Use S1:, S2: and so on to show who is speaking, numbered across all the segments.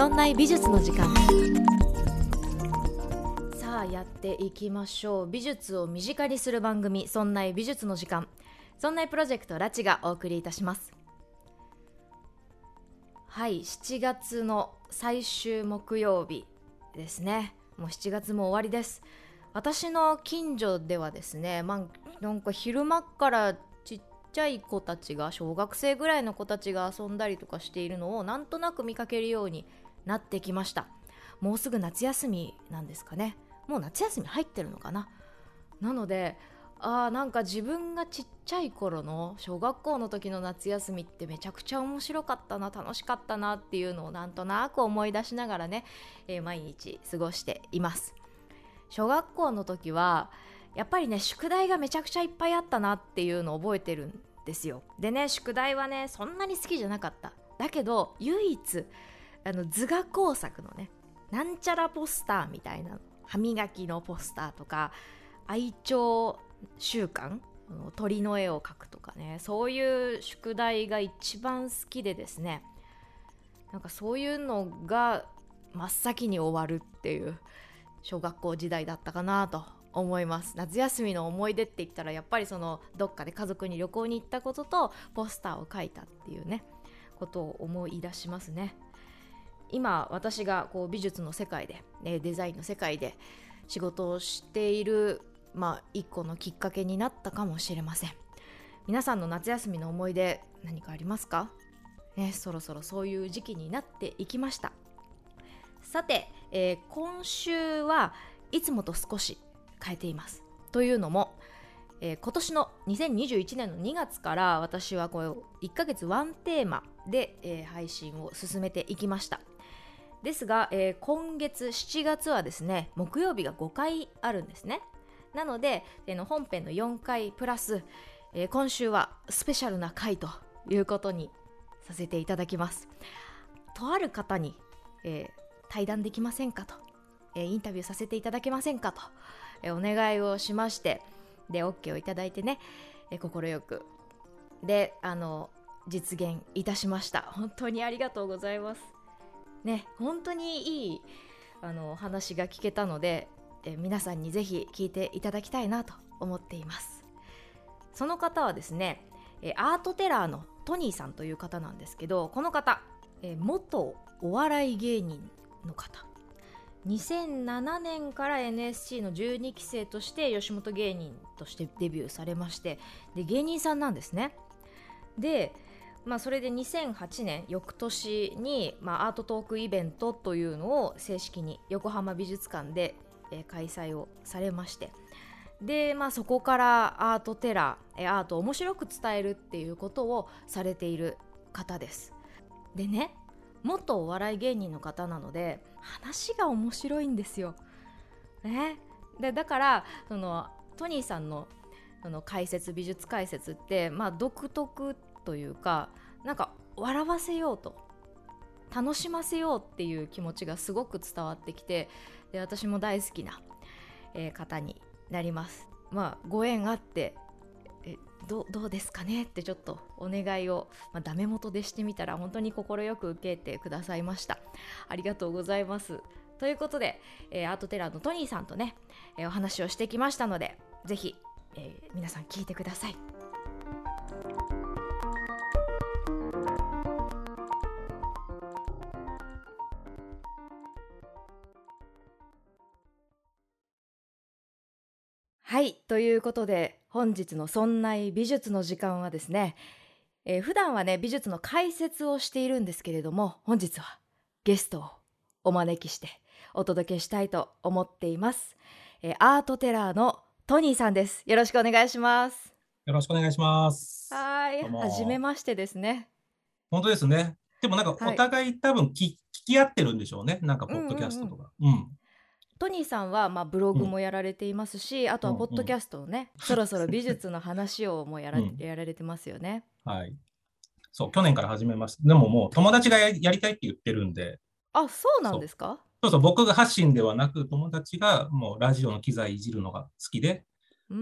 S1: そんな美術の時間。さあやっていきましょう。美術を身近にする番組そんな美術の時間。そんなプロジェクトラチがお送りいたします。はい7月の最終木曜日ですね。もう7月も終わりです。私の近所ではですねまあなんか昼間からちっちゃい子たちが小学生ぐらいの子たちが遊んだりとかしているのをなんとなく見かけるようになってきました。もうすぐ夏休みなんですかね。もう夏休み入ってるのかな。なのであーなんか自分がちっちゃい頃の小学校の時の夏休みってめちゃくちゃ面白かったな楽しかったなっていうのをなんとなく思い出しながらね、えー毎日過ごしています。小学校の時はやっぱりね宿題がめちゃくちゃいっぱいあったなっていうのを覚えてるんですよ。でね宿題はねそんなに好きじゃなかった。だけど唯一あの図画工作のねなんちゃらポスターみたいな歯磨きのポスターとか愛鳥習慣鳥の絵を描くとかねそういう宿題が一番好きでですねなんかそういうのが真っ先に終わるっていう小学校時代だったかなと思います。夏休みの思い出って言ったらやっぱりそのどっかで家族に旅行に行ったこととポスターを描いたっていうねことを思い出しますね。今私がこう美術の世界で、えーデザインの世界で仕事をしている、まあ、一個のきっかけになったかもしれません。皆さんの夏休みの思い出何かありますか、ね、そろそろそういう時期になっていきました。さて、えー今週はいつもと少し変えています。というのも、えー今年の2021年の2月から私はこう1ヶ月ワンテーマで、えー配信を進めていきました。ですが、えー今月7月はですね木曜日が5回あるんですね。なので、えー本編の4回プラス、えー今週はスペシャルな回ということにさせていただきます。とある方に、えー対談できませんかと、インタビューさせていただけませんかと、お願いをしましてで OK をいただいてね快、く。であの実現いたしました。本当にありがとうございます。ね本当にいいあの話が聞けたので、え皆さんにぜひ聞いていただきたいなと思っています。その方はですねアートテラーのトニーさんという方なんですけどこの方、え元お笑い芸人の方。2007年から NSC の12期生として吉本芸人としてデビューされましてで芸人さんなんですね。で、まあ、それで2008年翌年に、まあ、アートトークイベントというのを正式に横浜美術館で、えー開催をされましてで、まあ、そこからアートテラーえーアートを面白く伝えるっていうことをされている方ですでね元お笑い芸人の方なので話が面白いんですよ。ね、でだからそのトニーさんのその解説美術解説って、まあ、独特ってというかなんか笑わせようと楽しませようっていう気持ちがすごく伝わってきてで私も大好きな、えー方になります。まあ、ご縁あってえどうですかねってちょっとお願いを、まあ、ダメ元でしてみたら本当に快く受けてくださいました。ありがとうございます。ということで、えーアートテラーのトニーさんとね、えーお話をしてきましたのでぜひ、えー皆さん聞いてください。はい。ということで本日の「そんな美術の時間」はですね、えー普段はね美術の解説をしているんですけれども本日はゲストをお招きしてお届けしたいと思っています、えーアートテラーのトニーさんです。よろしくお願いします。
S2: よろしくお願いします。
S1: はい。はじめましてですね。
S2: 本当ですね。でもなんか
S1: はい。
S2: お互い多分聞聞き合ってるんでしょうね。なんかポッドキャストとか。うん
S1: トニーさんはまあブログもやられていますし、あとは
S2: うん
S1: ポッドキャストをね、そろそろ美術の話をもうやら,、
S2: うん。
S1: やられてますよね。
S2: はい。そう、去年から始めました。でももう友達がややりたいって言ってるんで、
S1: あそうなんですか？
S2: そう。そう、僕が発信ではなく、友達がもうラジオの機材いじるのが好きで、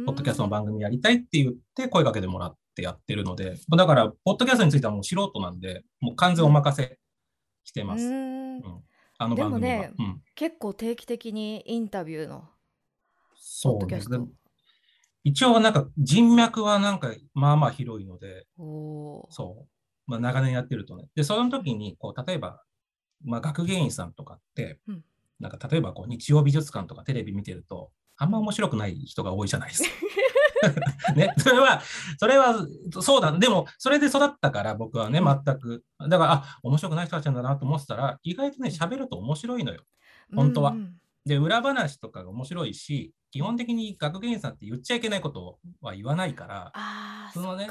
S2: ポッドキャストの番組やりたいって言って声かけてもらってやってるので、だから、ポッドキャストについてはもう素人なんで、もう完全お任せしてます。
S1: う
S2: んあの番組は。
S1: でもね
S2: うん、
S1: 結構定期的にインタビューのポ
S2: そうね
S1: ッドキャス。ト。
S2: 一応なんか人脈はなんかまあまあ広いので、
S1: おー
S2: そう。まあ長年やってるとね。で、その時に、こう、例えば、まあ学芸員さんとかって、
S1: うん
S2: なんか例えばこう日曜美術館とかテレビ見てると、あんま面白くない人が多いじゃないですか。ね、それは、それは、そうだ。でも、それで育ったから、僕はね、
S1: うん。
S2: 全く。だから、あ、面白くない人たちなんだなと思ってたら、意外とね、喋ると面白いのよ。本当は。
S1: うんうん。
S2: で、裏話とかが面白いし、基本的に学芸員さんって言っちゃいけないことは言わないから、そのね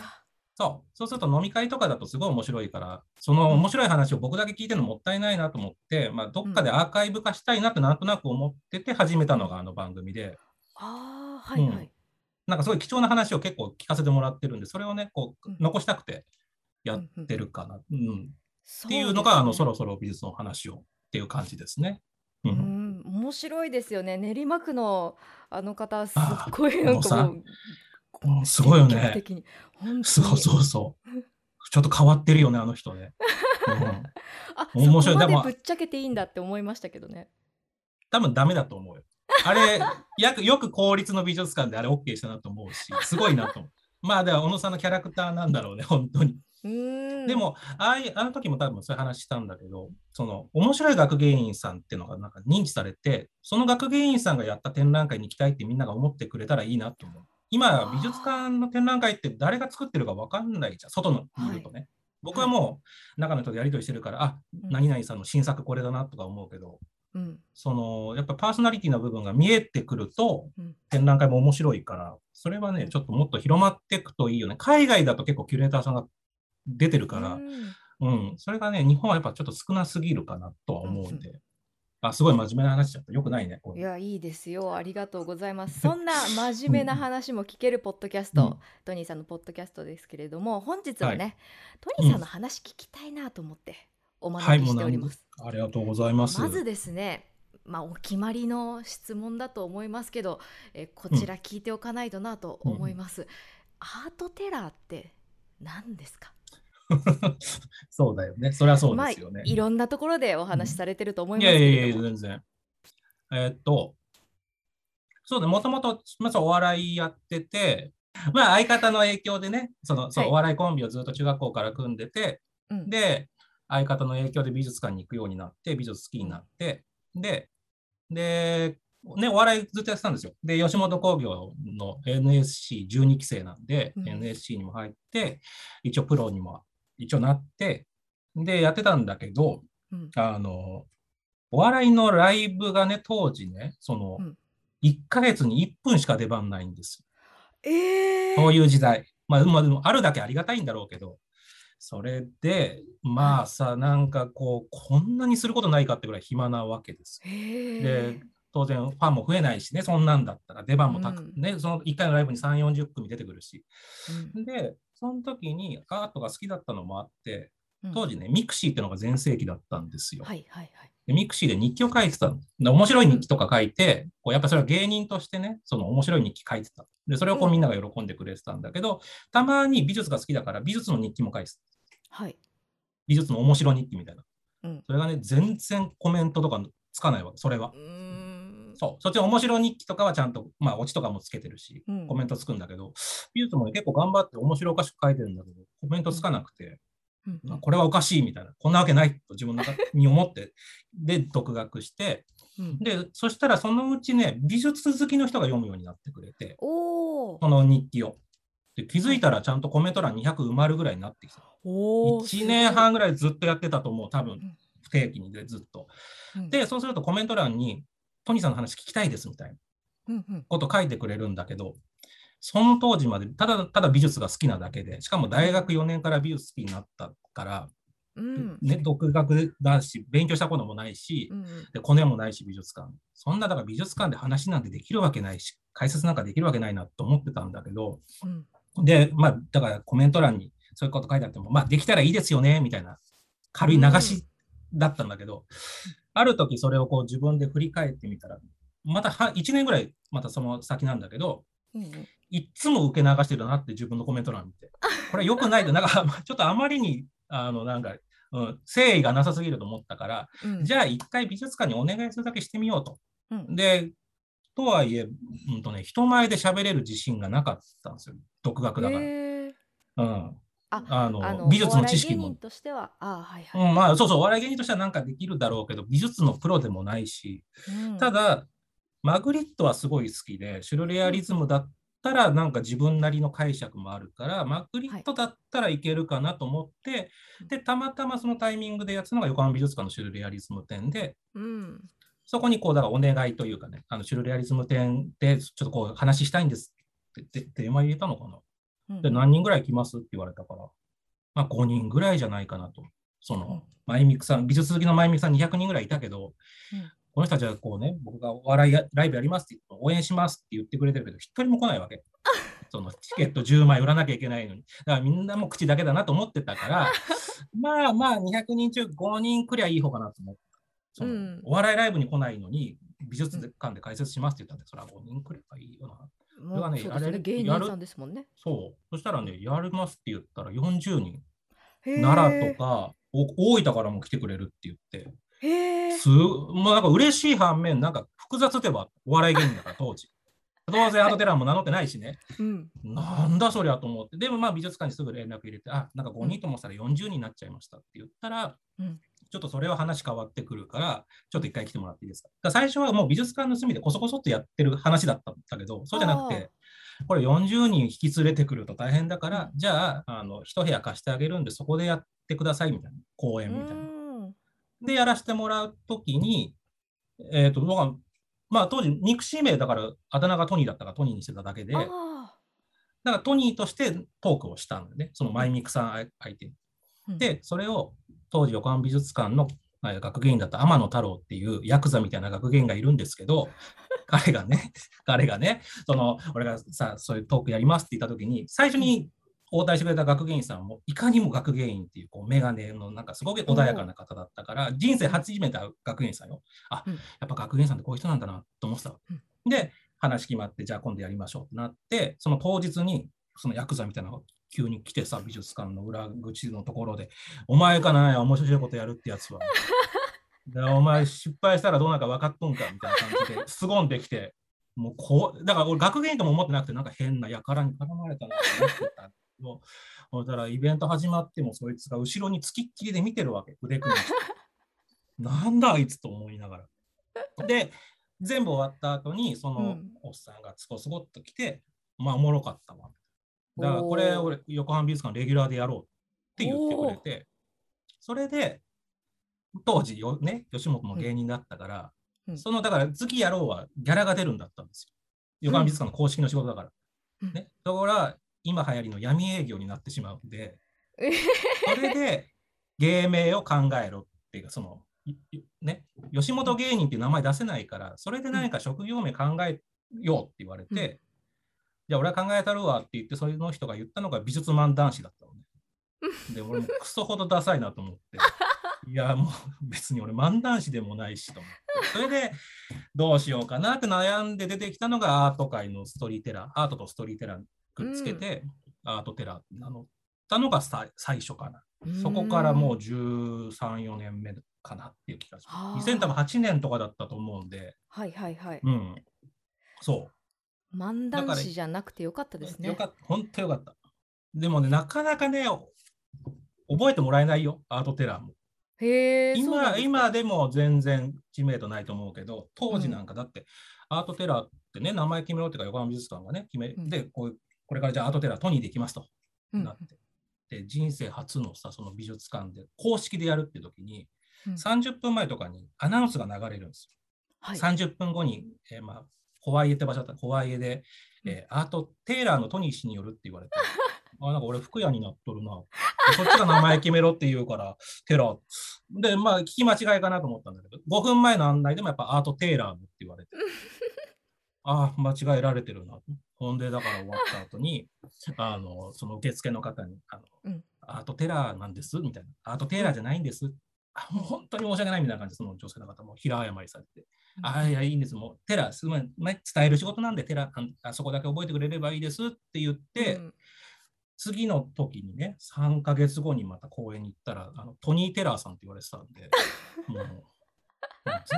S2: そう、そうすると飲み会とかだとすごい面白いから、その面白い話を僕だけ聞いてるのもったいないなと思って、まあ、どっかでアーカイブ化したいなってなんとなく思ってて始めたのがあの番組で、
S1: ああ、はいはい。
S2: うんなんかすごい貴重な話を結構聞かせてもらってるんで、それをね、こう
S1: うん
S2: 残したくてやってるかな。うんっ
S1: って
S2: いうのが、あの、そ
S1: ろ
S2: ろそろ美術の話をっていう感じですね。う。
S1: うんん、面白いですよね。練馬区のあの方、すっ
S2: あ
S1: ごいなんかもう、
S2: うんすごいよね。そうそうそう。ちょっと変わってるよね、あの人ね。うん、
S1: あ、
S2: 面白い
S1: そこま
S2: でも
S1: でぶっちゃけていいんだって思いましたけどね。
S2: 多分ダメだと思うよ。あれ、やくよく公立の美術館であれ OK したなと思うし、すごいなと思う。まあ、では、小野さんのキャラクターなんだろうね、本当に。で、も、ああいうあの時も多分そういう話したんだけど、その、面白い学芸員さんっていうのがなんか認知されて、その学芸員さんがやった展覧会に行きたいってみんなが思ってくれたらいいなと思う。今、美術館の展覧会って誰が作ってるか分かんないじゃん、外の見るとね。僕はもう、中の人とやり取りしてるから、あ、
S1: うん
S2: 何々さんの新作これだなとか思うけど、
S1: うん、
S2: そのやっぱパーソナリティの部分が見えてくると、
S1: うん
S2: 展覧会も面白いから、それはね、ちょっともっと広まっていくといいよね。海外だと結構キュレーターさんが出てるから、
S1: うん
S2: うん、それがね、日本はやっぱちょっと少なすぎるかなとは思うんで。あ、すごい真面目な話しちゃった。よくないね。
S1: いや、いいですよ。ありがとうございます。そんな 真面目な話も聞けるポッドキャスト、
S2: うん
S1: トニーさんのポッドキャストですけれども、本日はね、
S2: はい
S1: トニーさんの話聞きたいなと思ってお
S2: はい、
S1: 招きしております。
S2: ありがとうございます。
S1: まずですね、まあ、お決まりの質問だと思いますけど、えーこちら聞いておかないとなと思います。アートテラーって何ですか？
S2: そうだよね。それはそうですよね。
S1: まあ、いろんなところでお話しされてると思い
S2: い
S1: ますけ
S2: やいやいや、
S1: れども。
S2: 全然。えーっと、そうね、もともと、まずお笑いやってて、まあ相方の影響でね、その、そう
S1: はい
S2: お笑いコンビをずっと中学校から組んでて、
S1: うん
S2: で、相方の影響で美術館に行くようになって、美術好きになって、で、で、ね、お笑いずっとやってたんですよ。で、吉本興業の NSC12 期生なんで、
S1: うん
S2: NSC にも入って、一応プロにも一応なって、で、やってたんだけど、
S1: うん
S2: あの、お笑いのライブがね、当時ね、その、
S1: うん
S2: 1ヶ月に1分しか出番ないんです。
S1: えー、
S2: そういう時代。まあ、まあ、でもあるだけありがたいんだろうけど、それで、まあさ、なんかこう、こんなにすることないかってぐらい暇なわけです。で、当然ファンも増えないしね、そんなんだったら出番もたく、
S1: うん
S2: ね、その1回のライブに3、40組出てくるし。
S1: うん
S2: で、その時にアートが好きだったのもあって、
S1: うん
S2: 当時ね、ミクシーっていうのが全盛期だったんですよ。
S1: はいはいはい。
S2: でミクシーで日記を書いてたの。で面白い日記とか書いて、こうやっぱそれは芸人としてね、その面白い日記書いてた。で、それをこう
S1: うん
S2: みんなが喜んでくれてたんだけど、たまに美術が好きだから美術の日記も書いてた。
S1: はい。
S2: 美術の面白日記みたいな。
S1: うん。
S2: それがね、全然コメントとかつかないわけ、それは。そう、そっちの面白日記とかはちゃんと、まあ、オチとかもつけてるし、
S1: うん。
S2: コメントつくんだけど、美術もね結構頑張って面白おかしく書いてるんだけど、コメントつかなくて、
S1: うん。
S2: これはおかしいみたいな、こんなわけないと自分の中に思って、で、独学して、
S1: うん。
S2: で、そしたらそのうちね、美術好きの人が読むようになってくれて、その日記を。で気づいたらちゃんとコメント欄200埋まるぐらいになってきた。
S1: おー
S2: 1年半ぐらいずっとやってたと思う、多分
S1: ん
S2: 不定期にでずっと。で、そうするとコメント欄に、トニーさんの話聞きたいですみたいなこと書いてくれるんだけど、その当時までただただ美術が好きなだけで、しかも大学4年から美術好きになったから、
S1: うん
S2: ね、独学だし、勉強したこともないし、
S1: うん
S2: で、コネもないし、美術館。そんな、だから美術館で話なんてできるわけないし、解説なんかできるわけないなと思ってたんだけど、
S1: うん
S2: で、まあ、だからコメント欄にそういうこと書いてあっても、まあ、できたらいいですよね、みたいな、軽い流しだったんだけど、ある時それをこう自分で振り返ってみたら、または1年ぐらい、またその先なんだけど、
S1: うんうん
S2: いっつも受け流してるなって自分のコメント欄見て。これ良くないで、なんかちょっとあまりに、あの、なんか、うん、誠意がなさすぎると思ったから、
S1: うん
S2: じゃあ一回美術館にお願いするだけしてみようと。
S1: うん
S2: で、とはいえ、うんとね、人前で喋れる自信がなかったんですよ。独学だから。
S1: へー
S2: うん。
S1: あ
S2: あの
S1: あの
S2: 美術の知識も。
S1: としてはあはいはい、
S2: うん、まあそうそう、お笑い芸人としてはなんかできるだろうけど、美術のプロでもないし、
S1: うん
S2: ただ、マグリットはすごい好きで、シュルレアリズムだったらなんか自分なりの解釈もあるから、マグリットだったらいけるかなと思って、で、たまたまそのタイミングでやったのが横浜美術館のシュルレアリズム展で、
S1: うん
S2: そこにこう、だからお願いというかね、あのシュルレアリズム展でちょっとこう話したいんですってで電話入れたのかな。
S1: うん
S2: で、何人ぐらい来ますって言われたから、まあ5人ぐらいじゃないかなと。そ
S1: うん
S2: の、マイミクさん、美術好きのマイミクさん200人ぐらいいたけど、
S1: うん
S2: この人たちはこうね、僕がお笑いやライブやりますって言って応援しますって言ってくれてるけど、一人も来ないわけ。そのチケット10枚売らなきゃいけないのに。だからみんなも口だけだなと思ってたから、まあまあ200人中5人くりゃいい方かなと思って。その
S1: うん。
S2: お笑いライブに来ないのに、美術館で解説しますって言ったんで、それは5人くればいいよな。
S1: も
S2: れはね
S1: 芸人さんですもんね。
S2: そう。そしたらね、やりますって言ったら40人。奈良とか、お大分からも来てくれるって言って、すもうなんか嬉しい反面、なんか複雑ではお笑い芸人だから当時。当然アートテラーも名乗ってないしね、
S1: うん。
S2: なんだそりゃと思って、でもまあ美術館にすぐ連絡入れて、あ、なんか5人ともしたら40人になっちゃいましたって言ったら、
S1: うん
S2: ちょっとそれは話変わってくるから、ちょっと一回来てもらっていいですか？だから最初はもう美術館の隅でこそこそっとやってる話だったんだけど、そうじゃなくて、これ40人引き連れてくると大変だから、じゃあ、あの、一部屋貸してあげるんで、そこでやってくださいみたいな、公演みたいな。
S1: うん
S2: で、やらせてもらうときに、えっ、と、僕は、まあ当時、肉指名だから、あだ名がトニーだったからトニーにしてただけで、だか
S1: あ
S2: らトニーとしてトークをしたんだよね、そのマイミクさん相手に。
S1: ー
S2: で、それを当時横浜美術館のえー学芸員だった天野太郎っていうヤクザみたいな学芸員がいるんですけど、彼がね、彼がね、その、俺がさ、そういうトークやりますって言った時に、最初に応対してくれた学芸員さんも、いかにも学芸員っていう、こう、メガネのなんかすごく穏やかな方だったから、人生初めて学芸員さんよ。あ、
S1: うん。
S2: やっぱ学芸員さんってこういう人なんだなと思ってたわ。けで、話決まって、じゃあ今度やりましょうってなって、その当日に、そのヤクザみたいなのが急に来てさ、美術館の裏口のところで、お前かな面白いことやるってやつは。で お前失敗したらどうなるか分かっとんかみたいな感じで、すごんできて、もうこう、だから俺学芸員とも思ってなくて、なんか変な輩に絡まれたなと思ってたけど、そしたらイベント始まってもそいつが後ろにつきっきりで見てるわけ、腕組みして。なんだあいつと思いながら。で、全部終わった後に、その
S1: うん
S2: おっさんがつこつこっと来て、まあおもろかったわ。だからこれ俺、横浜美術館レギュラーでやろうって言ってくれて、それで、当時よ、ね、吉本の芸人だったから、
S1: うん。
S2: その、だから次やろうはギャラが出るんだったんですよ。横浜美術館の公式の仕事だから。
S1: うん。
S2: ね、ところが、今流行りの闇営業になってしまうんで、
S1: え
S2: それで芸名を考えろっていうか、その、ね、吉本芸人っていう名前出せないから、それで何か職業名考えようって言われて、
S1: うん
S2: じゃあ俺は考えたるわって言って、その人が言ったのが美術漫談師だったのね。で、俺もクソほどダサいなと思って、いや、もう別に俺漫談師でもないしと思って、それでどうしようかなって悩んで出てきたのがアート界のストーリーテラー、アートとストーリーテラーくっつけて、アートテラー名乗ったのがさ最初かな。そこからもう13、4年目かなっていう気がし
S1: はあ
S2: ます。2008年とかだったと思うんで、
S1: はいはいはい。
S2: うん。そう。
S1: 漫談師じゃなくてよかったですね。
S2: よかった。本当よかった。でもね、なかなかね、お覚えてもらえないよ、アートテラーも。
S1: へ
S2: 今
S1: で
S2: 今でも全然知名度ないと思うけど、当時なんかだって、アートテラーってね、名前決めろっていうか、横浜美術館がね、決め、
S1: うん
S2: でこう、これからじゃあアートテラートニーで行きますと、
S1: うん
S2: なって。で、人生初のさ、その美術館で、公式でやるって時に、
S1: うん
S2: 30分前とかにアナウンスが流れるんですよ。
S1: はい。
S2: 30分後に、えーまあ、ホワイエって場所だったホワイエで、えーアートテイラーのトニー氏によるって言われて、あなんか俺、服屋になっとるな。でそっちが名前決めろって言うから、テラー。で、まあ、聞き間違いかなと思ったんだけど、5分前の案内でもやっぱアートテイラーのって言われて、ああ、間違えられてるな。ほんで、だから終わった後に、あの、その受付の方に、あの、
S1: うん
S2: アートテラーなんです？みたいな。アートテイラーじゃないんです。あもう本当に申し訳ないみたいな感じで、その女性の方も平謝りされて。ああ、いや、いいんです。もう、テラー、すごい、ま伝える仕事なんで、テラーあそこだけ覚えてくれればいいですって言って、
S1: うん
S2: 次の時にね、3ヶ月後にまた公演に行ったら、あのトニー・テラーさんって言われてたんで、もう、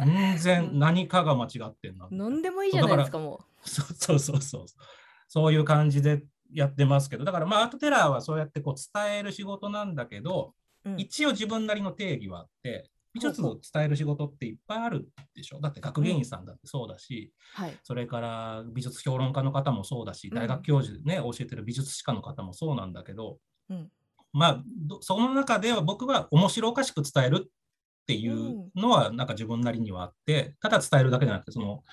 S2: 全然何かが間違ってんな。
S1: 何でもいいじゃないですか、も
S2: そうそうそうそう。そういう感じでやってますけど、だからまあアートテラーはそうやってこう伝える仕事なんだけど、
S1: う。うん
S2: 一応自分なりの定義はあって、美術を伝える仕事っていっぱいあるでしょ？だって学芸員さんだってそうだし、
S1: はい。
S2: それから美術評論家の方もそうだし、
S1: うん
S2: 大学教授でね、教えてる美術史家の方もそうなんだけど、
S1: うん
S2: まあ、どその中では僕は面白おかしく伝えるっていうのは、なんか自分なりにはあって、ただ伝えるだけじゃなくて、その、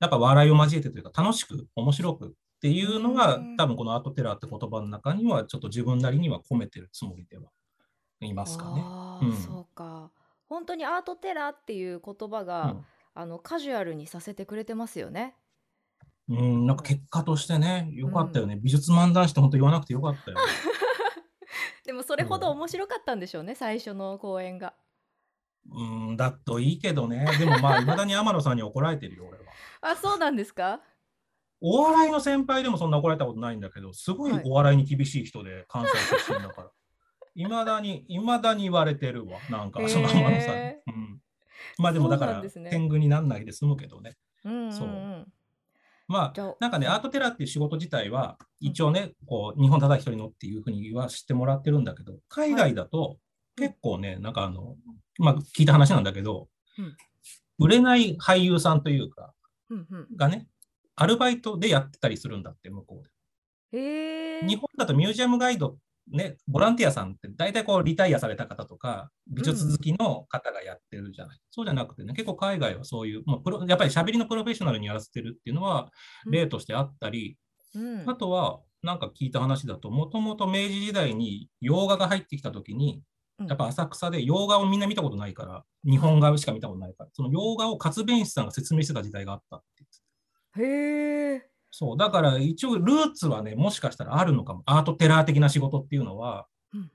S2: やっぱ笑いを交えてというか、楽しく、面白くっていうのが、
S1: うん
S2: 多分このアートテラーって言葉の中には、ちょっと自分なりには込めてるつもりではいますかね。うん
S1: そうか。本当にアートテラーっていう言葉が、あのカジュアルにさせてくれてますよね。
S2: うん、うんなんか結果としてね、よかったよね。美術漫談して本当言わなくてよかったよ。
S1: でもそれほど面白かったんでしょうね、最初の公演が。
S2: うん、だといいけどね。でもまあ、いまだに天野さんに怒られてるよ、俺は。
S1: あ、そうなんですか？
S2: お笑いの先輩でもそんな怒られたことないんだけど、すごい
S1: はい
S2: お笑いに厳しい人で、関西出身だから。いまだに、いまだに言われてるわ、なんか、その天野さんに。うん、まあでもだから、
S1: ね。
S2: 天狗になんないで済むけどね。
S1: うんうんうん、
S2: そう。まあ、なんかね、アートテラーっていう仕事自体は、一応ね、こう、日本ただ一人のっていうふうに言わしてもらってるんだけど、海外だと、結構ね、なんかあの、まあ、聞いた話なんだけど、
S1: うん。
S2: 売れない俳優さんというか、がね、アルバイトでやってたりするんだって、向こうで。日本だとミュージアムガイド、ね、ボランティアさんって大体こうリタイアされた方とか、美術好きの方がやってるじゃない。そうじゃなくてね、結構海外はそういう、まあ、プロやっぱり喋りのプロフェッショナルにやらせてるっていうのは例としてあったり、
S1: うん、
S2: あとはなんか聞いた話だと、もともと明治時代に洋画が入ってきたときに、
S1: うん。
S2: やっぱ浅草で洋画をみんな見たことないから、日本画しか見たことないから、その洋画を活弁士さんが説明してた時代があったって言って
S1: へえ。
S2: そう、だから一応ルーツはね、もしかしたらあるのかも。アートテラー的な仕事っていうのは、
S1: うんうん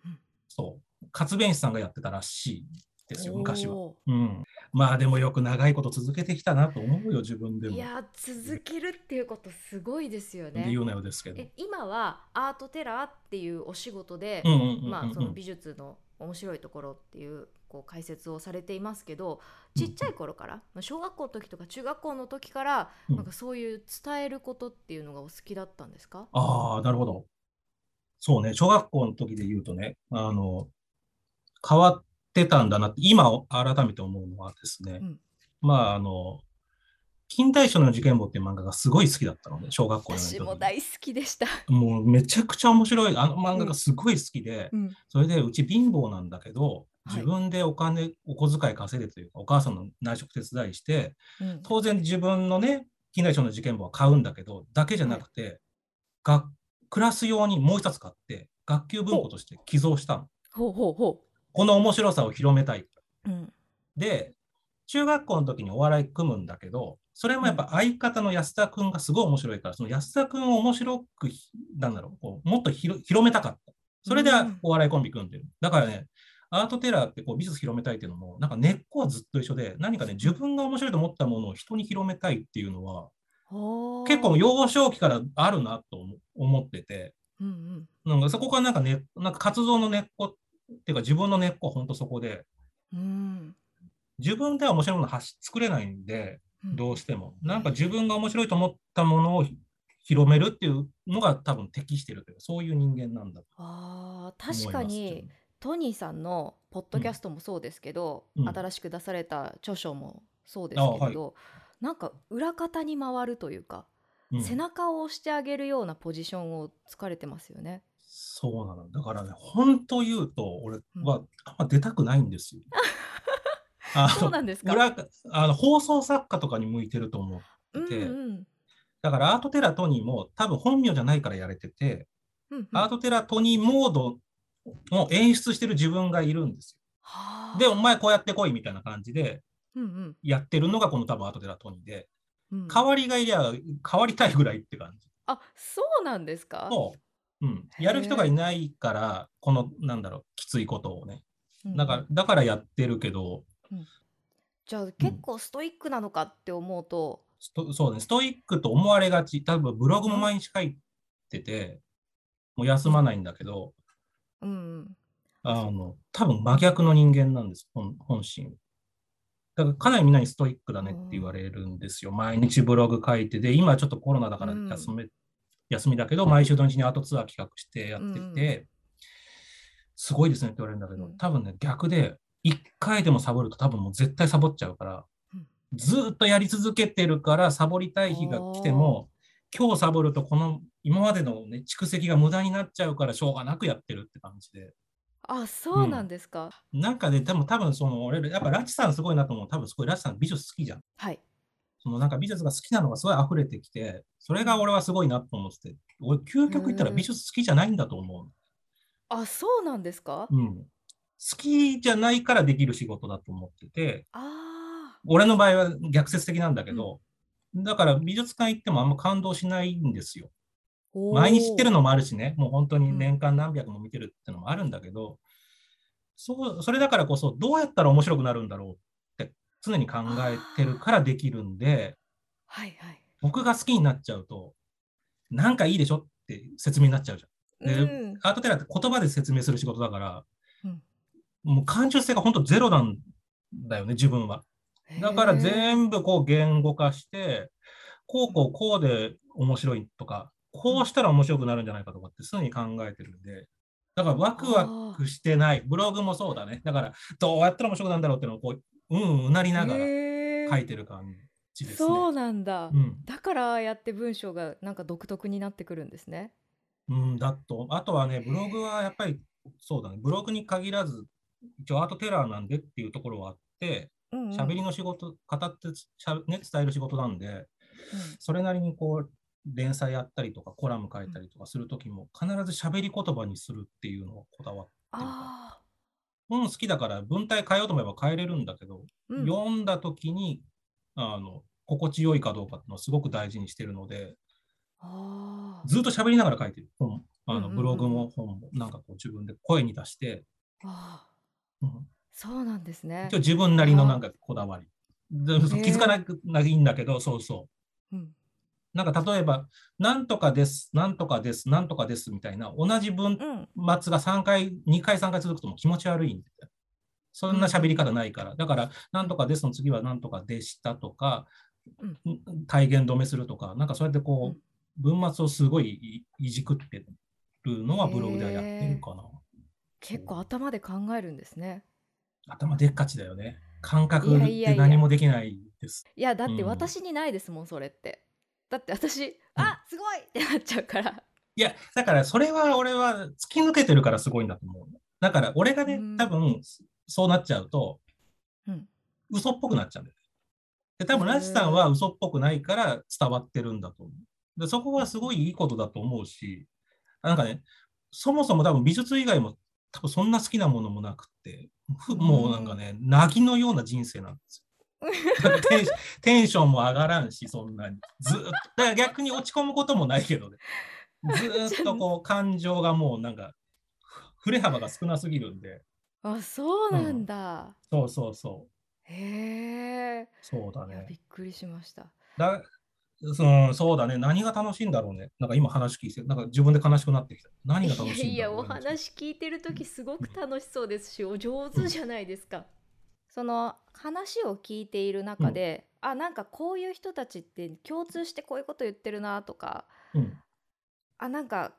S2: そう、活弁士さんがやってたらしいですよ、昔は。
S1: お
S2: うん。まあでもよく長いこと続けてきたなと思うよ、自分でも。
S1: ーいや続けるっていうことすごいですよね。
S2: ようですけど。
S1: え今はアートテラーっていうお仕事で、まあその美術の面白いところっていうこう解説をされていますけどちっちゃい頃から、まあ小学校の時とか中学校の時から、
S2: うん。
S1: なんかそういう伝えることっていうのがお好きだったんですか？
S2: ああ、なるほど。そうね、小学校の時で言うとね、あの、変わってたんだなって、今改めて思うのはですね、
S1: うん。
S2: まあ、あの、近代史の事件簿っていう漫画がすごい好きだったのね、小学校の時
S1: 私も大好きでした。
S2: もうめちゃくちゃ面白い、あの漫画がすごい好きで、
S1: うん。
S2: それでうち貧乏なんだけど、
S1: はい
S2: 自分でお金、お小遣い稼いでというか、お母さんの内職手伝いして、
S1: うん
S2: 当然自分のね、近代史の事件簿は買うんだけど、だけじゃなくて、がクラス用にもう一冊買って、学級文庫として寄贈したの。
S1: ほうほうほ
S2: この面白さを広めたい。
S1: う。うん
S2: で、中学校の時にお笑い組むんだけど、それもやっぱ相方の安田くんがすごい面白いから、その安田くんを面白くひ、なんだろう、こうもっと広広めたかった。それで
S1: うん
S2: お笑いコンビ組んでる。だからね、アートテラーってこう美術広めたいっていうのも、なんか根っこはずっと一緒で、何かね、自分が面白いと思ったものを人に広めたいっていうのは、結構幼少期からあるなと思思ってて、
S1: うんうん。
S2: なんかそこがなんかね、なんか活動の根っこっていうか自分の根っこは本当そこで、
S1: うん。
S2: 自分では面白いもの発し作れないんで、
S1: うん。
S2: どうしても。なんか自分が面白いと思ったものをひ広めるっていうのが多分適してるというか、そういう人間なんだと
S1: あ確かにトニーさんのポッドキャストもそうですけど、
S2: うん
S1: 新しく出された著書もそうですけれど、なんか裏方に回るというか、
S2: うん
S1: 背中を押してあげるようなポジションをつかれてますよね。
S2: そうなの。だからね、本当言うと、俺はあんま出たくないんですよ。あ の
S1: そうなんですか？
S2: 裏あの放送作家とかに向いてると思
S1: うん
S2: ってて、
S1: うん
S2: だからアートテラトニーも多分本名じゃないからやれてて、
S1: うんうん
S2: アートテラトニーモードを演出してる自分がいるんです
S1: はあ
S2: よ。で、お前こうやってこいみたいな感じで
S1: うんうん
S2: やってるのがこの多分アートテラトニーで、
S1: うん
S2: 代わりがいりゃ変わりたいぐらいって感じ。
S1: あそうなんですか？
S2: そう。うん。やる人がいないから、この、なんだろう、きついことをね。
S1: うん
S2: だから、だからやってるけど、
S1: じゃあ結構ストイックなのかって思うと、
S2: ストそうね、ストイックと思われがち。多分ブログも毎日書いてて、もう休まないんだけど、
S1: うん
S2: あの、多分真逆の人間なんです、本本心。だからかなりみんなにストイックだねって言われるんですよ。毎日ブログ書いて、で、今ちょっとコロナだから
S1: うん。
S2: 休め、休みだけど、毎週土日にアートツアー企画してやってて、すごいですねって言われるんだけど、
S1: うん。
S2: 多分ね、逆で、一回でもサボると多分もう絶対サボっちゃうから
S1: うん、
S2: ずーっとやり続けてるから、サボりたい日が来ても、今日サボるとこの今までのね、蓄積が無駄になっちゃうからしょうがなくやってるって感じで。
S1: あそうなんですか、
S2: なんかね、でも多分その、俺、やっぱラチさんすごいなと思う。多分すごいラチさん美術好きじゃん。
S1: はい
S2: そのなんか美術が好きなのがすごい溢れてきて、それが俺はすごいなと思ってて、俺、究極言ったら美術好きじゃないんだと思
S1: あそうなんですか、
S2: う。うん。好きじゃないからできる仕事だと思ってて、
S1: あ
S2: 俺の場合は逆説的なんだけど、だから美術館行ってもあんま感動しないんですよ。
S1: ー。
S2: 毎日行ってるのもあるしね、もう本当に
S1: うん。
S2: 年間何百も見てるってのもあるんだけど、そうそれだからこそ、どうやったら面白くなるんだろうって常に考えてるからできるんで、
S1: はいはい。
S2: 僕が好きになっちゃうと、なんかいいでしょって説明になっちゃうじゃん。で
S1: うん。
S2: アートテラーって言葉で説明する仕事だから、
S1: うん。
S2: もう感受性が本当ゼロなんだよね、自分は。だから全部こう言語化して、こうこうこうで面白いとか、こうしたら面白くなるんじゃないかとかって常に考えてるんで、だからワクワクしてない。ブログもそうだね。だからどうやったら面白くなるんだろうっていうのをこう、うんうなりながら書いてる感じですね。
S1: そうなんだ、
S2: うん。
S1: だからああやって文章がなんか独特になってくるんですね。
S2: うん、だと、あとはね、ブログはやっぱりそうだね、ブログに限らず、一応アートテラーなんでっていうところはあって、
S1: うんうん。
S2: 喋りの仕事、語ってしゃ、ね、伝える仕事なんで、
S1: うん。
S2: それなりにこう、連載やったりとか、コラム書いたりとかするときも、必ず喋り言葉にするっていうのをこだわって本好きだから文体変えようと思えば変えれるんだけど、
S1: ーうん。
S2: 読んだときに、あの、心地よいかどうかっていうのをすごく大事にしてるので、ずっと喋りながら書いてる。本、あの、ブログも本も、なんかこう自分で声に出して、
S1: あ
S2: うん。
S1: ーそうなんですね
S2: 一応自分なりのなんかこだわり。気づかなくないんだけど、そうそう。
S1: うん
S2: なんか例えば、なんとかです、なんとかです、なんとかですみたいな、同じ文
S1: うん
S2: 末が3回、2回、3回続くともう気持ち悪いんだよ。そんな喋り方ないから。だから、なんとかですの次はなんとかでしたとか、
S1: うん
S2: 体言止めするとか、なんかそうやってこう、文末をすごいいいじくってるのはブログではやってるかな。
S1: 結構頭で考えるんですね
S2: 頭でっかちだよね。感覚
S1: いやいやいや
S2: で何もできないです。
S1: いやだって
S2: うん
S1: 私にないですもんそれってだって私あすごいってなっちゃうから
S2: いや、だからそれは俺は突き抜けてるからすごいんだと思う。だから俺がね
S1: うん、
S2: 多分そうなっちゃうと、
S1: うん
S2: 嘘っぽくなっちゃうんだよ。で、多分ラチさんは嘘っぽくないから伝わってるんだと思う。で、そこはすごいいいことだと思うし、なんかね、そもそも多分美術以外も多分そんな好きなものもなくって、ふもうなんかね、なぎのような人生なんですよ。テンシテンションも上がらんし、そんなに。ずーっと、だから逆に落ち込むこともないけどね。ずーっとこう、感情がもうなんか、振れ幅が少なすぎるんで。
S1: あそうなんだ、
S2: そうそうそう。
S1: へえ
S2: そうだ
S1: いやび
S2: ね。
S1: っくりしました
S2: だそのそうだね。何が楽しいんだろうね。なんか今話聞いて、なんか自分で悲しくなってきた。何が楽しいんだろう、
S1: いやいやお話聞いてる時すごく楽しそうですしお上手じゃないですか、その話を聞いている中で、あなんかこういう人たちって共通してこういうこと言ってるなとか
S2: うん。
S1: あなんか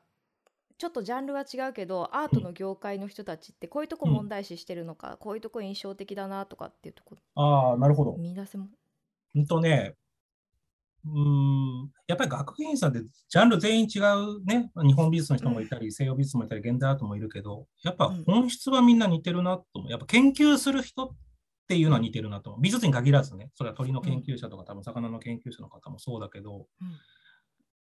S1: ちょっとジャンルは違うけどアートの業界の人たちってこういうとこ問題視してるのか、こういうとこ印象的だなとかっていうとこ
S2: ああ、なるほど。
S1: 見出せも
S2: うんとね、うーん、やっぱり学芸員さんってジャンル全員違うね。日本美術の人もいたり、西洋美術もいたり、現代アートもいるけど、やっぱ本質はみんな似てるなと思う。やっぱ研究する人っていうのは似てるなと思う。美術に限らずね、それは鳥の研究者とか、多分魚の研究者の方もそうだけど、
S1: うん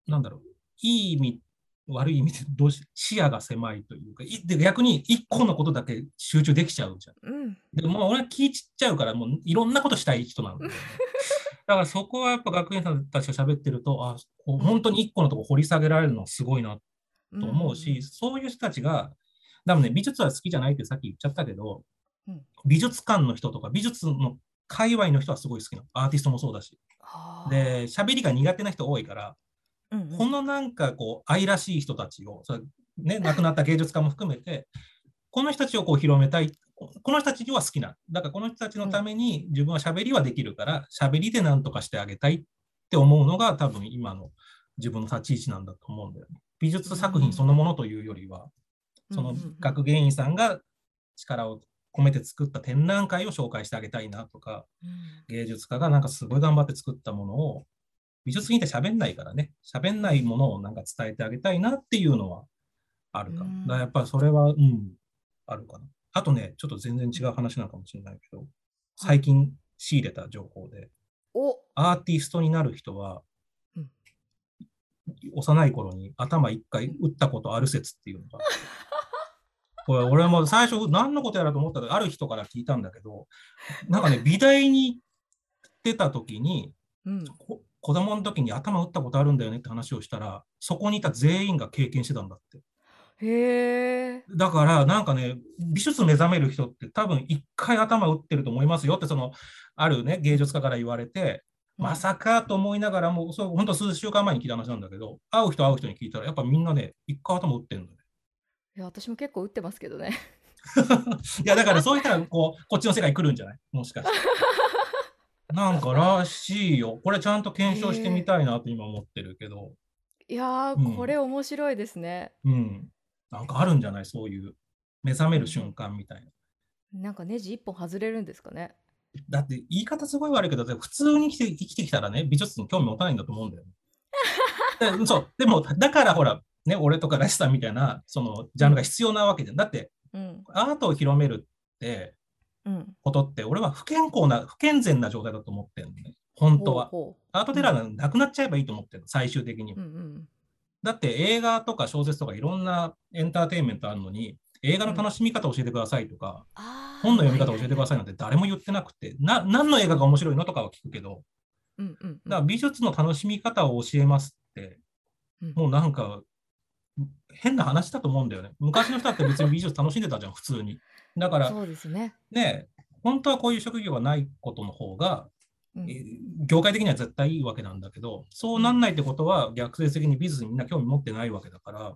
S2: なんだろう、いい意味、悪い意味でどうし視野が狭いというか、いで逆に一個のことだけ集中できちゃうじゃん。
S1: うん
S2: でもう俺は気ちっちゃうから、もういろんなことしたい人なんだよね。だからそこはやっぱ学園さんたちが喋ってると、あこう本当に一個のとこ掘り下げられるのはすごいなと思うし、そういう人たちが、でもね、美術は好きじゃないってさっき言っちゃったけど、
S1: うん。
S2: 美術館の人とか、美術の界隈の人はすごい好きなの。アーティストもそうだし。
S1: はあ
S2: で、喋りが苦手な人多いから、
S1: うんうん。
S2: このなんかこう、愛らしい人たちを、それね、亡くなった芸術家も含めて、この人たちをこう広めたい、この人たちには好きな、だからこの人たちのために自分は喋りはできるから、喋りで何とかしてあげたいって思うのが、多分今の自分の立ち位置なんだと思うんだよね。美術作品そのものというよりは、その学芸員さんが力を込めて作った展覧会を紹介してあげたいなとか、芸術家がなんかすごい頑張って作ったものを、美術品って喋んないからね、喋んないものをなんか伝えてあげたいなっていうのはあるかも。だからやっぱりそれは、うん、あるかな。あとね、ちょっと全然違う話なのかもしれないけど、最近仕入れた情報で、アーティストになる人は、うん、幼い頃に頭一回打ったことある説っていうのが これ俺も最初何のことやらと思ったらある人から聞いたんだけどなんかね美大に出た時に、うん、子供の時に頭打ったことあるんだよねって話をしたらそこにいた全員が経験してたんだって。
S1: へ
S2: だからなんかね美術目覚める人って多分一回頭打ってると思いますよってそのあるね芸術家から言われて、まさかと思いながらもそう本当数週間前に聞いた話なんだけど会う人会う人に聞いたらやっぱみんなね一回頭打ってるんだよ。
S1: いや私も結構打ってますけどね。
S2: いやだからそういったらこうこっちの世界来るんじゃない？もしかして。なんからしいよ。これちゃんと検証してみたいなと今思ってるけど。
S1: いやー、うん、これ面白いですね。
S2: うん。なんかあるんじゃない？そういう目覚める瞬間みたい
S1: な。なんかネジ一本外れるんですかね？
S2: だって言い方すごい悪いけど、普通に生きて生きてきたらね、美術に興味持たないんだと思うんだよね。でそう、でも、だからほら、ね、俺とからしさんみたいな、そのジャンルが必要なわけじゃん。だって、うん、アートを広めるって、うん、ことって、俺は不健康な、不健全な状態だと思ってるのね。本当は。ほうほうアートテラーがなくなっちゃえばいいと思ってるの、最終的には。うんうんだって映画とか小説とかいろんなエンターテインメントあるのに、映画の楽しみ方を教えてくださいとか、うん、本の読み方を教えてくださいなんて誰も言ってなくて、な何の映画が面白いのとかは聞くけど、うんうんうん、だから美術の楽しみ方を教えますって、もうなんか変な話だと思うんだよね。昔の人だって別に美術楽しんでたじゃん、普通に。だから、
S1: そうですね。
S2: ね、本当はこういう職業がないことの方が、うん、業界的には絶対いいわけなんだけど、そうなんないってことは逆説的に美術にみんな興味持ってないわけだから、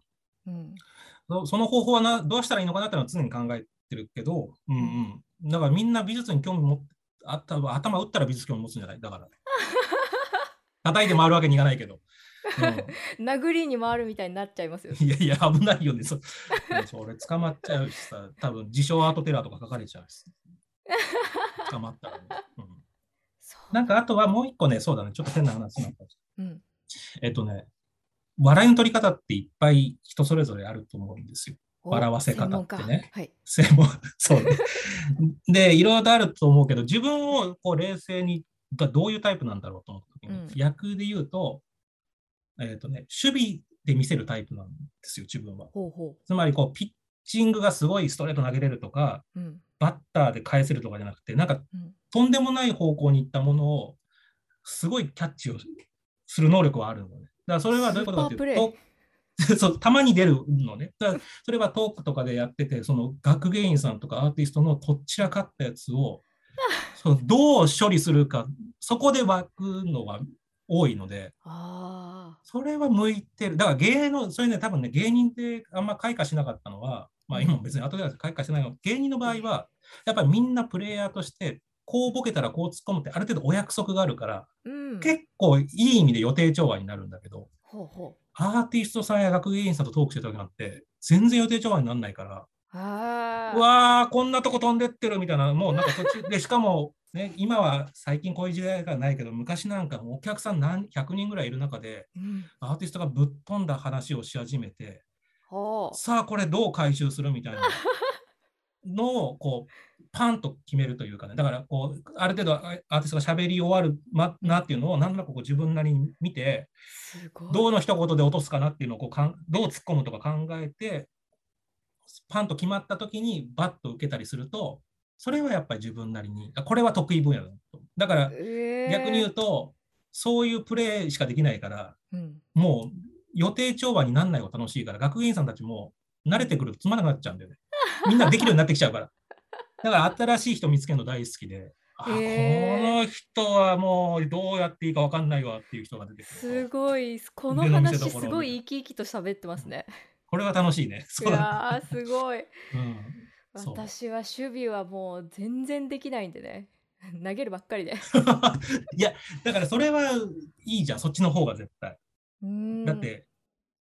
S2: うん、その方法はなどうしたらいいのかなってのは常に考えてるけど、うんうん、だからみんな美術に興味持ってあった頭打ったら美術興味持つんじゃないだから。叩いて回るわけにいかないけど。
S1: うん、殴りに回るみたいになっちゃいますよ。
S2: いやいや、危ないよね。そ それ捕まっちゃうしさ、多分自称アートテラーとか書かれちゃうし。捕まったらね。うん、なんかあとはもう一個ね、そうだね、ちょっと変な話になった。うん、えっとね、笑いの取り方っていっぱい人それぞれあると思うんですよ。笑わせ方ってね。はい、専門、そう、ね。で、いろいろとあると思うけど、自分をこう冷静に、どういうタイプなんだろうと思った時に、うん、役で言うと、えっ、ー、とね、守備で見せるタイプなんですよ、自分は。ほうほうつまりこう、ピッチングがすごいストレート投げれるとか、うん、バッターで返せるとかじゃなくて、なんか、とんでもない方向に行ったものを、すごいキャッチをする能力はあるのね。だからそれはどういうことかというと、そうたまに出るのね。だからそれはトークとかでやってて、その学芸員さんとかアーティストのとっちらかったやつを、そのどう処理するか、そこで湧くのは多いので、それは向いてる。だから芸能、そういうね、多分ね、芸人ってあんま開花しなかったのは、まあ今別に後で開花してないの芸人の場合は、やっぱりみんなプレイヤーとして、こうボケたらこう突っ込むってある程度お約束があるから、うん、結構いい意味で予定調和になるんだけど、ほうほう。アーティストさんや学芸員さんとトークしてる時なんて、全然予定調和にならないから、うわー、こんなとこ飛んでってるみたいな、もうなんか途中 で、しかもね、今は最近こういう時代がないけど、昔なんかお客さん何100人ぐらいいる中で、うん、アーティストがぶっ飛んだ話をし始めて、さあこれどう回収するみたいな のをこうパンと決めるというかね、だからこうある程度アーティストが喋り終わる、ま、なっていうのを何となくこう自分なりに見て、どうの一言で落とすかなっていうのをこうかんどう突っ込むとか考えて、パンと決まった時にバッと受けたりすると、それはやっぱり自分なりに、これは得意分野だと。だから、逆に言うと、そういうプレーしかできないから、うん、もう予定調和にならない方が楽しいから、学芸員さんたちも慣れてくるとつまらなくなっちゃうんだよね。みんなできるようになってきちゃうから。だから新しい人見つけるの大好きで、あこの人はもうどうやっていいか分かんないわっていう人が出てくる。
S1: すごい、この話すごい生き生きと喋ってますね。
S2: これは楽しいね。
S1: い
S2: そうだ。
S1: やーすごい
S2: うん。
S1: 私は守備はもう全然できないんでね 投げるばっかりで
S2: いや、だからそれはいいじゃん、そっちの方が絶対。だって、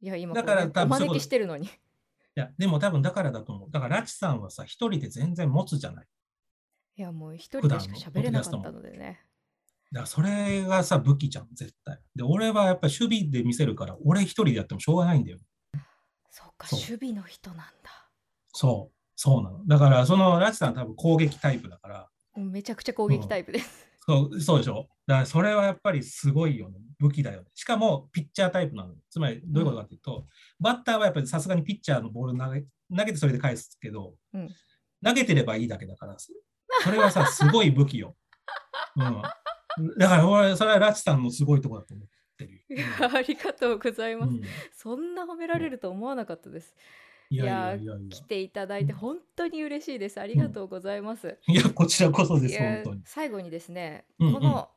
S1: いや今
S2: だから多分
S1: お招きしてるのに
S2: いや、でも多分だからだと思う。だから、ラチさんはさ、一人で全然持つじゃない。
S1: いやもう一人でしか喋れなかったのでね
S2: だから、それがさ、武器じゃん、絶対。で、俺はやっぱり守備で見せるから、俺一人でやってもしょうがないんだよ。
S1: そうか守備の人なんだ
S2: そう、そうなの。だから、そのラチさんは多分攻撃タイプだから、
S1: めちゃくちゃ攻撃タイプです、
S2: そうそうでしょ？だから、それはやっぱりすごいよね。武器だよね。しかも、ピッチャータイプなの。つまり、どういうことかというと、バッターはやっぱりさすがにピッチャーのボール投げ投げてそれで返すけど、
S1: うん
S2: 投げてればいいだけだから、それはさ、すごい武器よ。うん。だから、俺、それはラチさんのすごいところだと思ってる
S1: ありがとうございます、
S2: うん
S1: そんな褒められると思わなかったです
S2: いや
S1: 来。ていただいて本当に嬉しいです。ありがとうございます、
S2: いや、こちらこそです、
S1: いや
S2: 本当に。
S1: 最後にですね、
S2: うんうん。
S1: この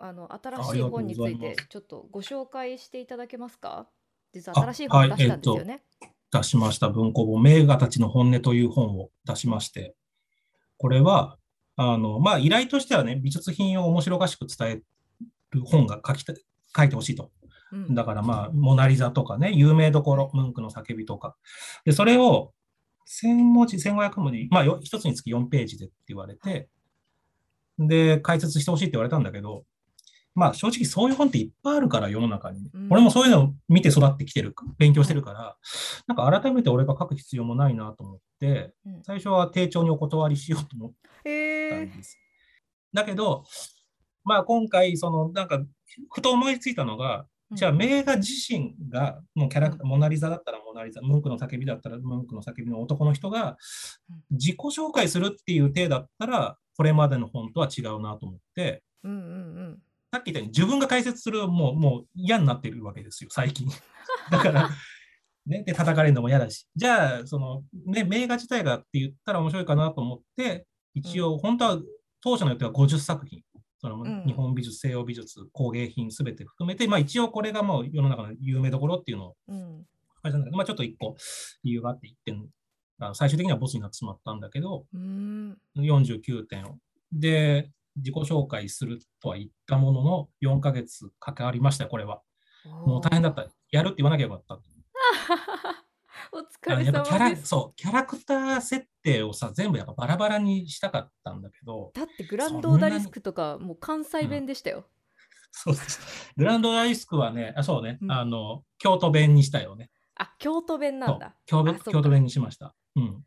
S1: あの新しい本についてちょっとご紹介していただけますか？実は
S2: あ
S1: 新しい本出したんですよね、
S2: 出しました文庫本、名画たちの本音という本を出しまして、これは、あの、まあ、依頼としてはね、美術品を面白おかしく伝える本が書きた書いてほしいと。
S1: うん
S2: だからまあ、モナリザとかね、有名どころ、ムンクの叫びとか。で、それを1000文字、1500文字、まあ、よ一つにつき4ページでって言われて、で、解説してほしいって言われたんだけど、まあ正直そういう本っていっぱいあるから世の中に。
S1: うん
S2: 俺もそういうのを見て育ってきてる、勉強してるから、なんか改めて俺が書く必要もないなと思って、
S1: うん
S2: 最初は丁重にお断りしようと思ったんです。だけど、まあ今回、そのなんか、ふと思いついたのが、じゃあ、名画自身が、もうキャラクター、モナリザだったらモナリザ、ムンクの叫びだったらムンクの叫びの男の人が
S1: うん、
S2: 自己紹介するっていう体だったら、これまでの本とは違うなと思って、
S1: うんうんうん
S2: さっき言ったように自分が解説するもうもう嫌になってるわけですよ、最近。だから、ね、で、叩かれるのも嫌だし。じゃあ、その、ね、名画自体がって言ったら面白いかなと思って、一応、本当は当初の予定は50作品。その
S1: うん
S2: 日本美術、西洋美術、工芸品すべて含めて、まあ一応これがもう世の中の有名どころっていうのを
S1: うん
S2: 書いたんだけど、まあちょっと一個理由があって1点、あ最終的にはボスになってしまったんだけど、
S1: うん
S2: 49点を。で、自己紹介するとは言ったものの、4ヶ月かかりましたよ、これは。もう大変だった。やるって言わなきゃよかった。
S1: お
S2: あ
S1: 疲れ様です
S2: そう、キャラクター設定をさ、全部やっぱバラバラにしたかったんだけど、
S1: だってグランドオーダリスクとかもう関西弁でしたよ、
S2: そうそうグランドライスクはね、あそうね、
S1: うん
S2: あの、京都弁にしたよね。
S1: あ京都弁なんだ
S2: 京都弁にしました。うん。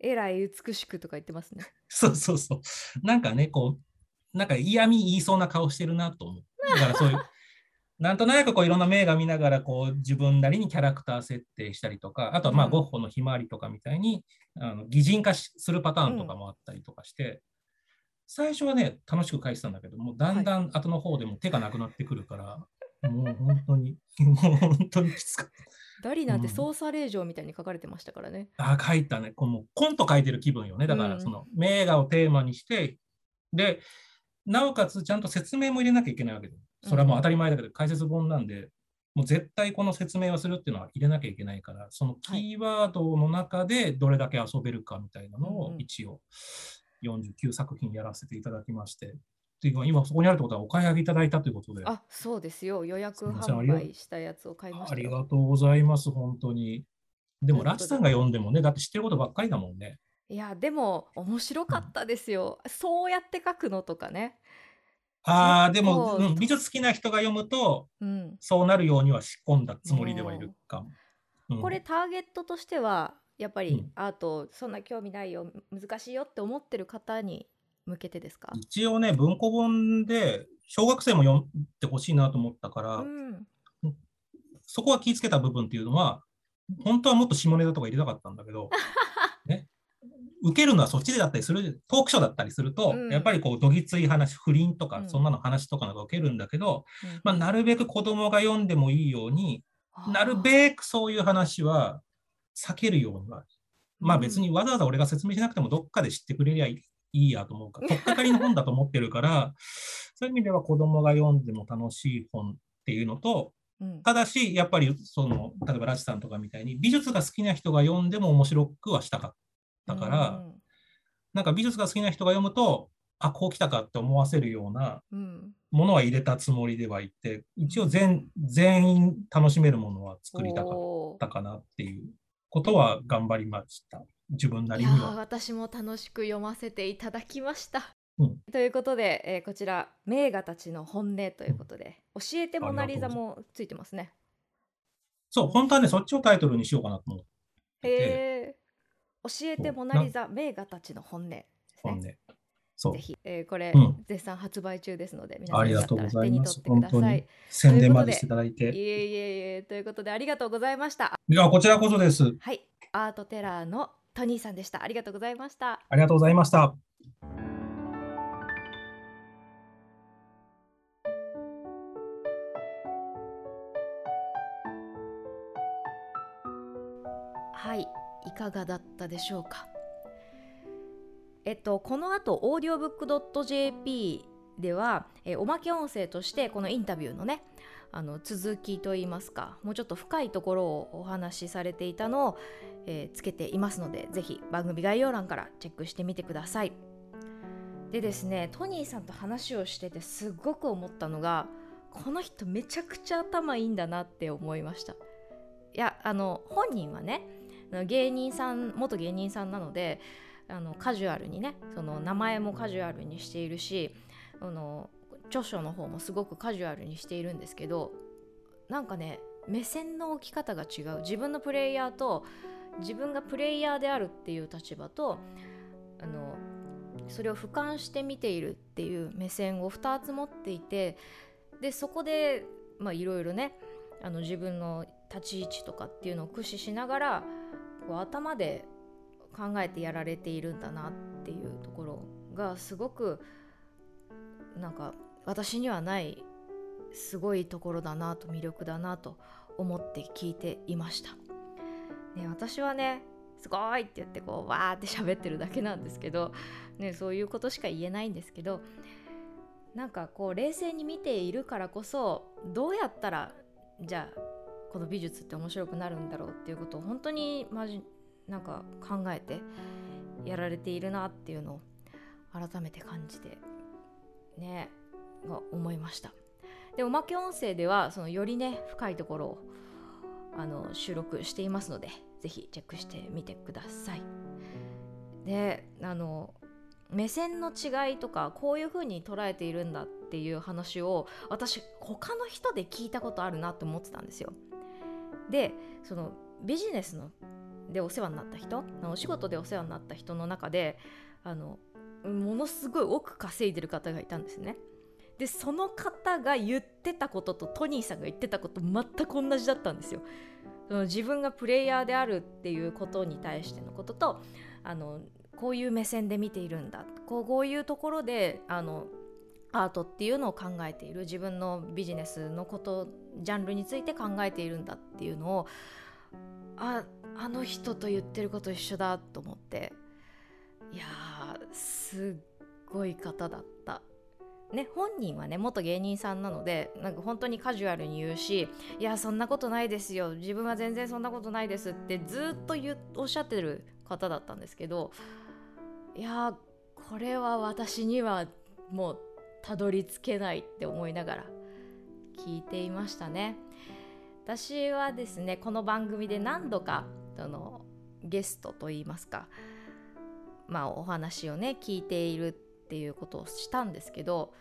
S1: えらい美しくとか言ってますね
S2: そうそうそう。なんかね、こう、なんか嫌味言いそうな顔してるなと思う。だからそういう、なんとなくこういろんな名画見ながらこう自分なりにキャラクター設定したりとか、あとはまあ
S1: うん
S2: ゴッホのひまわりとかみたいに、あの擬人化しするパターンとかもあったりとかして、最初はね、楽しく描いてたんだけど、もうだんだん後の方でも手がなくなってくるから、もう本当に、もう本当にきつかった。
S1: ダリなんて
S2: うん
S1: 捜査令状みたいに書かれてましたからね、
S2: あ、書いたね。このコント書いてる気分よね。だか
S1: うん
S2: ら、その名画をテーマにして、で、なおかつちゃんと説明も入れなきゃいけないわけで。それはもう当たり前だけど、解説本なんで、もう絶対この説明をするっていうのは入れなきゃいけないから、そのキーワードの中でどれだけ遊べるかみたいなのを一応49作品やらせていただきまして、っていうか今そこにあるってことはお買い上げいただいたということで、あ
S1: あそうですよ。予約販売したやつを買いました
S2: り
S1: よ
S2: がとうございます、本当に。でも、ラチさんが読んでもね、だって知ってることばっかりだもんね。
S1: いやでも面白かったですよ、そうやって書くのとかね
S2: ああ、でも、
S1: そう
S2: うん美術好きな人が読むと、
S1: うん。
S2: そうなるようには仕込んだつもりではいるかも。うん。
S1: これターゲットとしてはやっぱり
S2: うん。
S1: アートそんな興味ないよ難しいよって思ってる方に向けてですか？
S2: 一応ね、文庫本で小学生も読んでほしいなと思ったから、
S1: うん。
S2: そこは気をつけた部分っていうのは、本当はもっと下ネタとか入れたかったんだけど、ね、受けるのはそっちでだったりする、トークショーだったりすると、
S1: うん。
S2: やっぱりこう、どぎつい話、不倫とか、
S1: うん。
S2: そんなの話とかのが受けるんだけど、
S1: うん。
S2: まあ、なるべく子供が読んでもいいように、なるべくそういう話は避けるようには。まあ
S1: うん。
S2: 別にわざわざ俺が説明しなくてもどっかで知ってくれりゃいいいいやと思うから、とっかかりの本だと思ってるから、そういう意味では子供が読んでも楽しい本っていうのと、
S1: うん。
S2: ただし、やっぱりその、例えばラチさんとかみたいに、美術が好きな人が読んでも面白くはしたかったから、なんか美術が好きな人が読むと、あ、こう来たかって思わせるような
S1: うんうん
S2: ものは入れたつもりではいて、一応全全員楽しめるものは作りたかったかなっていうことは頑張りました。自分ないりには。
S1: 私も楽しく読ませていただきました。
S2: うん
S1: ということで、えーこちら「名画たちの本音」ということで「教えてモナ・リザ」もついてますね。
S2: そう、本当はね、そっちをタイトルにしようかなと思って
S1: え。教えてモナ・リザ名画たちの本音です
S2: 本
S1: ね。
S2: 音。そう
S1: ぜ。ひ、えーこれ、
S2: うん
S1: 絶賛発売中ですので皆さ
S2: あり
S1: んよかった
S2: がとうござ
S1: ら手に取っ
S2: います。
S1: てください
S2: 本当に。宣伝までしていただい
S1: い
S2: て。
S1: えいえいえということでありがとうございました。
S2: いや、こちらこそです。
S1: はい、アートテラーのトニーさんでした。ありがとうございました。
S2: ありがとうございました。
S1: はい、いかがだったでしょうか？えっと、この後、オーディオブックドット JP では、えおまけ音声として、このインタビューのね、あの続きといいますか、もうちょっと深いところをお話しされていたのを、えーつけていますので、ぜひ番組概要欄からチェックしてみてください。でですね、トニーさんと話をしててすごく思ったのが、この人めちゃくちゃ頭いいんだなって思いました。いや、あの、本人はね、芸人さん元芸人さんなのであのカジュアルにねその名前もカジュアルにしているしあの著書の方もすごくカジュアルにしているんですけどなんかね目線の置き方が違う。自分のプレイヤーと自分がプレイヤーであるっていう立場とあのそれを俯瞰して見ているっていう目線を2つ持っていてでそこでいろいろねあの自分の立ち位置とかっていうのを駆使しながらこう頭で考えてやられているんだなっていうところがすごくなんか私にはないすごいところだなと魅力だなと思って聞いていました。ね、私はねすごいって言ってこうわーって喋ってるだけなんですけど、ね、そういうことしか言えないんですけどなんかこう冷静に見ているからこそどうやったらじゃあこの美術って面白くなるんだろうっていうことを本当にまじなんか考えてやられているなっていうのを改めて感じてね思いました。でおまけ音声ではそのよりね深いところをあの収録していますのでぜひチェックしてみてください。であの目線の違いとかこういう風に捉えているんだっていう話を私他の人で聞いたことあるなって思ってたんですよ。でそのビジネスのでお世話になった人お仕事でお世話になった人の中であのものすごい億稼いでる方がいたんですね。でその方が言ってたこととトニーさんが言ってたこと全く同じだったんですよ。その自分がプレイヤーであるっていうことに対してのこととあのこういう目線で見ているんだこうこういうところであのアートっていうのを考えている自分のビジネスのことジャンルについて考えているんだっていうのをああの人と言ってること一緒だと思っていやすっごい方だった。ね、本人はね元芸人さんなのでなんか本当にカジュアルに言うしいやそんなことないですよ自分は全然そんなことないですってずっと言おっしゃってる方だったんですけどいやこれは私にはもうたどり着けないって思いながら聞いていましたね。私はですねこの番組で何度かそのゲストといいますかまあお話をね聞いているっていうことをしたんですけど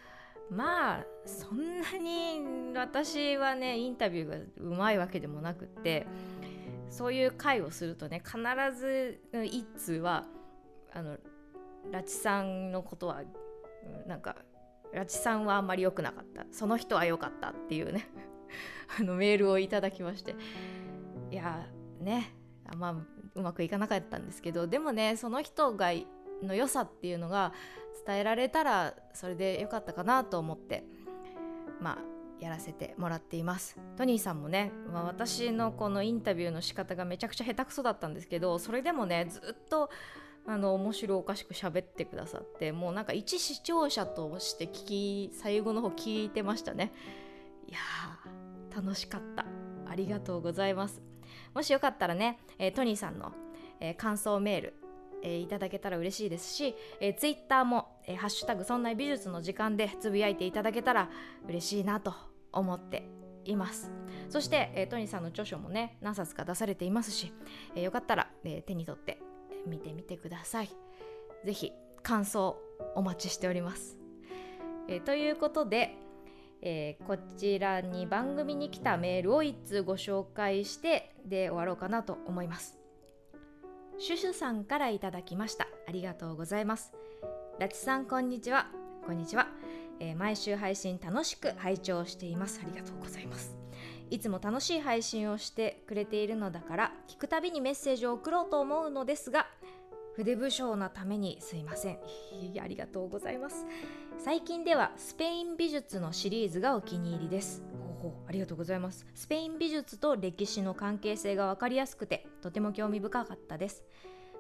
S1: まあそんなに私はねインタビューがうまいわけでもなくってそういう会をするとね必ず一通はあの拉致さんのことはなんか拉致さんはあんまり良くなかった。その人は良かったっていうね。あのメールをいただきまして。いやね。あまあうまくいかなかったんですけど。でもねその人がの良さっていうのが伝えられたらそれで良かったかなと思ってまあやらせてもらっています。トニーさんもね、まあ、私のこのインタビューの仕方がめちゃくちゃ下手くそだったんですけどそれでもねずっとあの面白おかしく喋ってくださってもうなんか一視聴者として聞き最後の方聞いてましたね。いや楽しかった。ありがとうございます。もしよかったらね、えー、トニーさんの、えー、感想メール、えー、いただけたら嬉しいですし、えー、ツイッターも、えー、ハッシュタグそんな美術の時間でつぶやいていただけたら嬉しいなと思っています。そして、えー、トニーさんの著書もね何冊か出されていますし、えー、よかったら、えー、手に取って見てみてください。ぜひ感想お待ちしております、えー、ということで、えー、こちらに番組に来たメールを1通ご紹介してで終わろうかなと思います。シュシュさんからいただきました。ありがとうございます。ラチさんこんにちは。こんにちは、えー、毎週配信楽しく拝聴しています。ありがとうございます。いつも楽しい配信をしてくれているのだから聞くたびにメッセージを送ろうと思うのですが筆武将なためにすいません。ありがとうございます。最近ではスペイン美術のシリーズがお気に入りです。ほうありがとうございます。スペイン美術と歴史の関係性が分かりやすくてとても興味深かったです。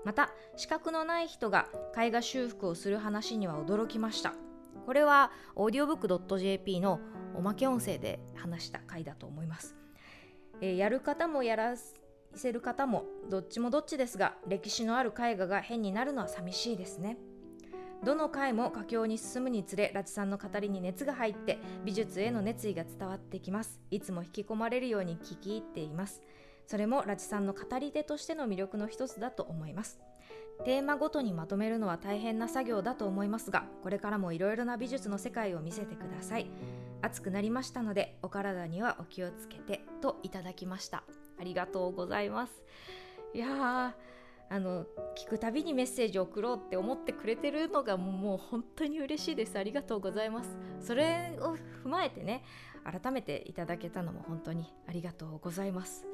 S1: また資格のない人が絵画修復をする話には驚きました。これはオーディオブック .jp のおまけ音声で話した回だと思います、えー、やる方もやらせる方もどっちもどっちですが歴史のある絵画が変になるのは寂しいですね。どの回も佳境に進むにつれ拉致さんの語りに熱が入って美術への熱意が伝わってきます。いつも引き込まれるように聞き入っています。それも拉致さんの語り手としての魅力の一つだと思います。テーマごとにまとめるのは大変な作業だと思いますがこれからもいろいろな美術の世界を見せてください。暑くなりましたのでお体にはお気をつけてといただきました。ありがとうございます。いやあの聞くたびにメッセージを送ろうって思ってくれてるのがもう本当に嬉しいです。ありがとうございます。それを踏まえてね改めていただけたのも本当にありがとうございます。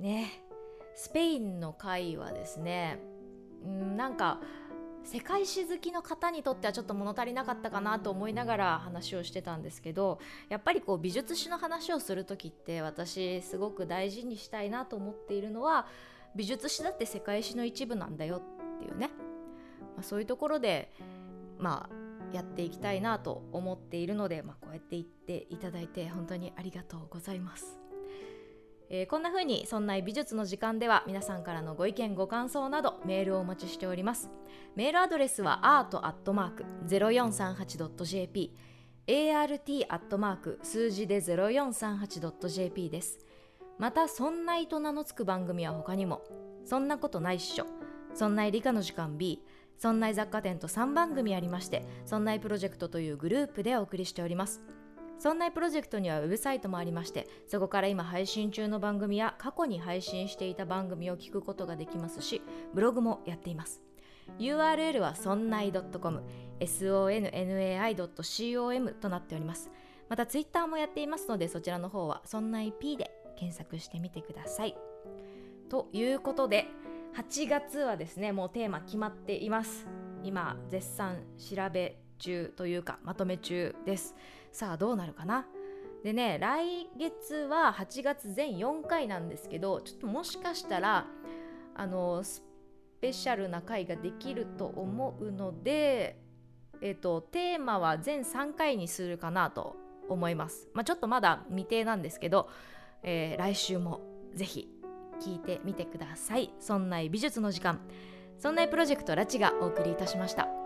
S1: ねスペインの会はですねんなんか世界史好きの方にとってはちょっと物足りなかったかなと思いながら話をしてたんですけどやっぱりこう美術史の話をする時って私すごく大事にしたいなと思っているのは美術史だって世界史の一部なんだよっていうね、まあ、そういうところでまあやっていきたいなと思っているので、まあ、こうやって言っていただいて本当にありがとうございます。えー、こんな風にそんな美術の時間では皆さんからのご意見ご感想などメールをお待ちしております。メールアドレスは art.0438.jp art. 数字で 0438.jp です。また「そんない」と名の付く番組は他にも「そんなことないっしょ」「そんない理科の時間 B」「そんない雑貨店」と3番組ありまして「そんないプロジェクト」というグループでお送りしております。そんなプロジェクトにはウェブサイトもありましてそこから今配信中の番組や過去に配信していた番組を聞くことができますしブログもやっています。URL はそんない .com sonnai.com となっております。またツイッターもやっていますのでそちらの方はそんない P で検索してみてください。ということで8月はですねもうテーマ決まっています。今絶賛調べ中というかまとめ中です。さあどうなるかな？でね来月は8月全4回なんですけどちょっともしかしたらあのスペシャルな回ができると思うのでえっ、とテーマは全3回にするかなと思います、まあ、ちょっとまだ未定なんですけど、えー、来週もぜひ聞いてみてください。そんな美術の時間そんなプロジェクトラチがお送りいたしました。